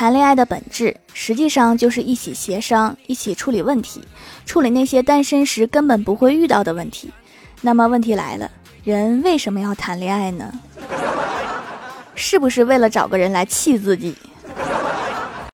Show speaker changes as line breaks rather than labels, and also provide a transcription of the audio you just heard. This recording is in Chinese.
谈恋爱的本质实际上就是一起协商一起处理问题处理那些单身时根本不会遇到的问题。那么问题来了人为什么要谈恋爱呢？是不是为了找个人来气自己？